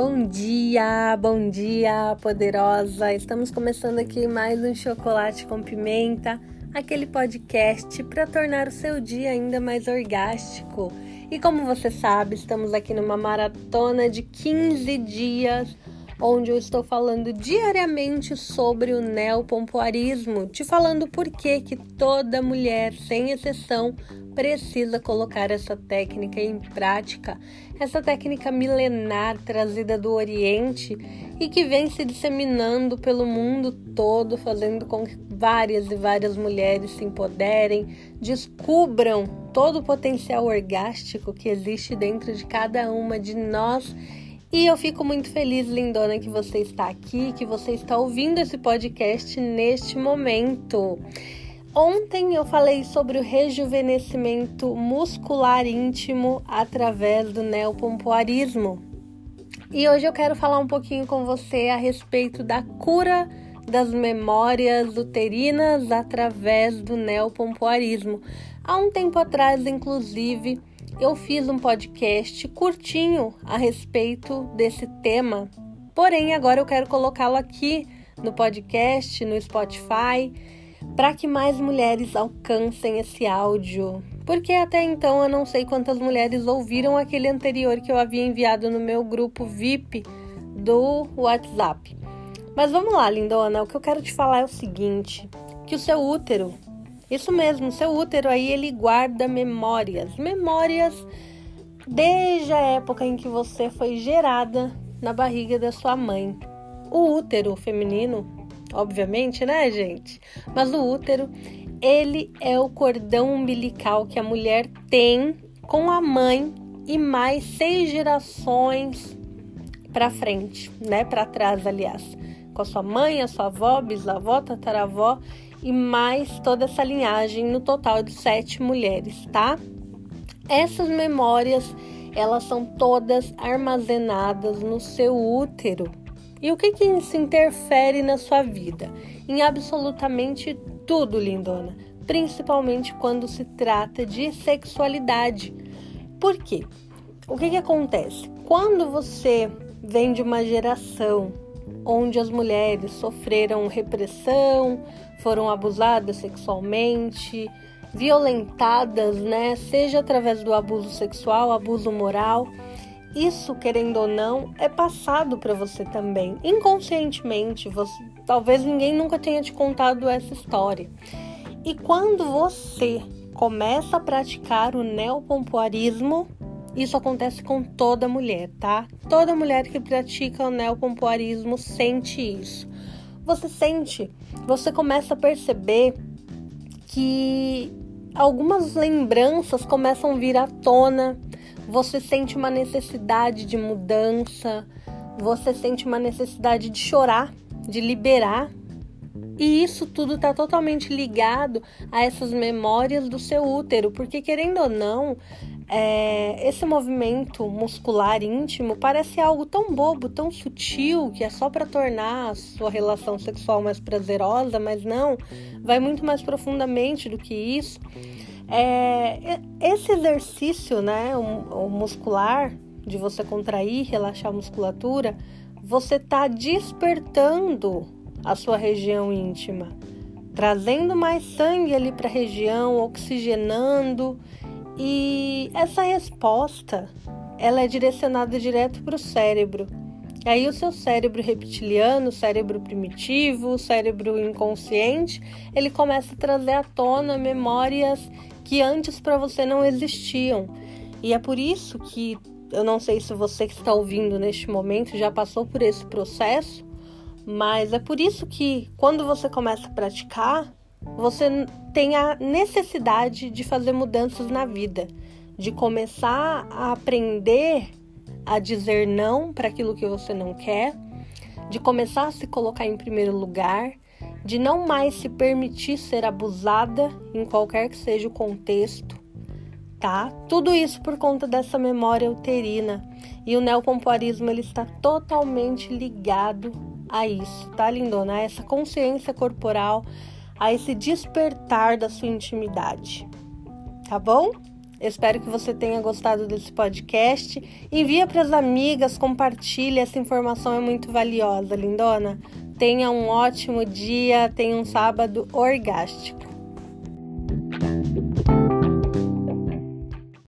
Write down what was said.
Bom dia, bom dia, poderosa! Estamos começando aqui mais um Chocolate com Pimenta, aquele podcast para tornar o seu dia ainda mais orgástico. E como você sabe, estamos aqui numa maratona de 15 dias onde eu estou falando diariamente sobre o neopompoarismo, te falando por que que toda mulher, sem exceção, precisa colocar essa técnica em prática, essa técnica milenar trazida do Oriente e que vem se disseminando pelo mundo todo, fazendo com que várias e várias mulheres se empoderem, descubram todo o potencial orgástico que existe dentro de cada uma de nós e eu fico muito feliz, lindona, que você está aqui, que você está ouvindo esse podcast neste momento. Ontem eu falei sobre o rejuvenescimento muscular íntimo através do neopompoarismo. E hoje eu quero falar um pouquinho com você a respeito da cura das memórias uterinas através do neopompoarismo. Há um tempo atrás, inclusive, eu fiz um podcast curtinho a respeito desse tema. Porém, agora eu quero colocá-lo aqui no podcast, no Spotify, para que mais mulheres alcancem esse áudio. Porque até então eu não sei quantas mulheres ouviram aquele anterior que eu havia enviado no meu grupo VIP do WhatsApp. Mas vamos lá, lindona, o que eu quero te falar é o seguinte, que o seu útero isso mesmo, seu útero aí ele guarda memórias, memórias desde a época em que você foi gerada na barriga da sua mãe. O útero feminino, obviamente, né, gente? Mas o útero, ele é o cordão umbilical que a mulher tem com a mãe e mais seis gerações para frente, né? Para trás, aliás, com a sua mãe, a sua avó, bisavó, tataravó e mais toda essa linhagem no total de sete mulheres, tá? Essas memórias elas são todas armazenadas no seu útero. E o que que isso interfere na sua vida? Em absolutamente tudo, lindona, principalmente quando se trata de sexualidade. Por quê? O que que acontece? Quando você vem de uma geração onde as mulheres sofreram repressão, foram abusadas sexualmente, violentadas, né? Seja através do abuso sexual, abuso moral. Isso, querendo ou não, é passado para você também, inconscientemente. Você, talvez ninguém nunca tenha te contado essa história. E quando você começa a praticar o neopompoarismo, isso acontece com toda mulher, tá? Toda mulher que pratica o neopompoarismo sente isso. Você sente, você começa a perceber que algumas lembranças começam a vir à tona, você sente uma necessidade de mudança, você sente uma necessidade de chorar, de liberar. E isso tudo está totalmente ligado a essas memórias do seu útero, porque querendo ou não, é, esse movimento muscular íntimo parece algo tão bobo, tão sutil, que é só para tornar a sua relação sexual mais prazerosa, mas não, vai muito mais profundamente do que isso. É, esse exercício, né, o, o muscular, de você contrair, relaxar a musculatura, você está despertando a sua região íntima, trazendo mais sangue ali para a região, oxigenando e essa resposta, ela é direcionada direto para o cérebro. E aí o seu cérebro reptiliano, cérebro primitivo, cérebro inconsciente, ele começa a trazer à tona memórias que antes para você não existiam. E é por isso que eu não sei se você que está ouvindo neste momento já passou por esse processo, mas é por isso que quando você começa a praticar, você tem a necessidade de fazer mudanças na vida, de começar a aprender a dizer não para aquilo que você não quer, de começar a se colocar em primeiro lugar, de não mais se permitir ser abusada em qualquer que seja o contexto, tá? Tudo isso por conta dessa memória uterina. E o neopompoarismo ele está totalmente ligado a isso, tá, lindona? A essa consciência corporal, a esse despertar da sua intimidade. Tá bom? Espero que você tenha gostado desse podcast. Envia para as amigas, compartilhe, essa informação é muito valiosa, lindona. Tenha um ótimo dia, tenha um sábado orgástico.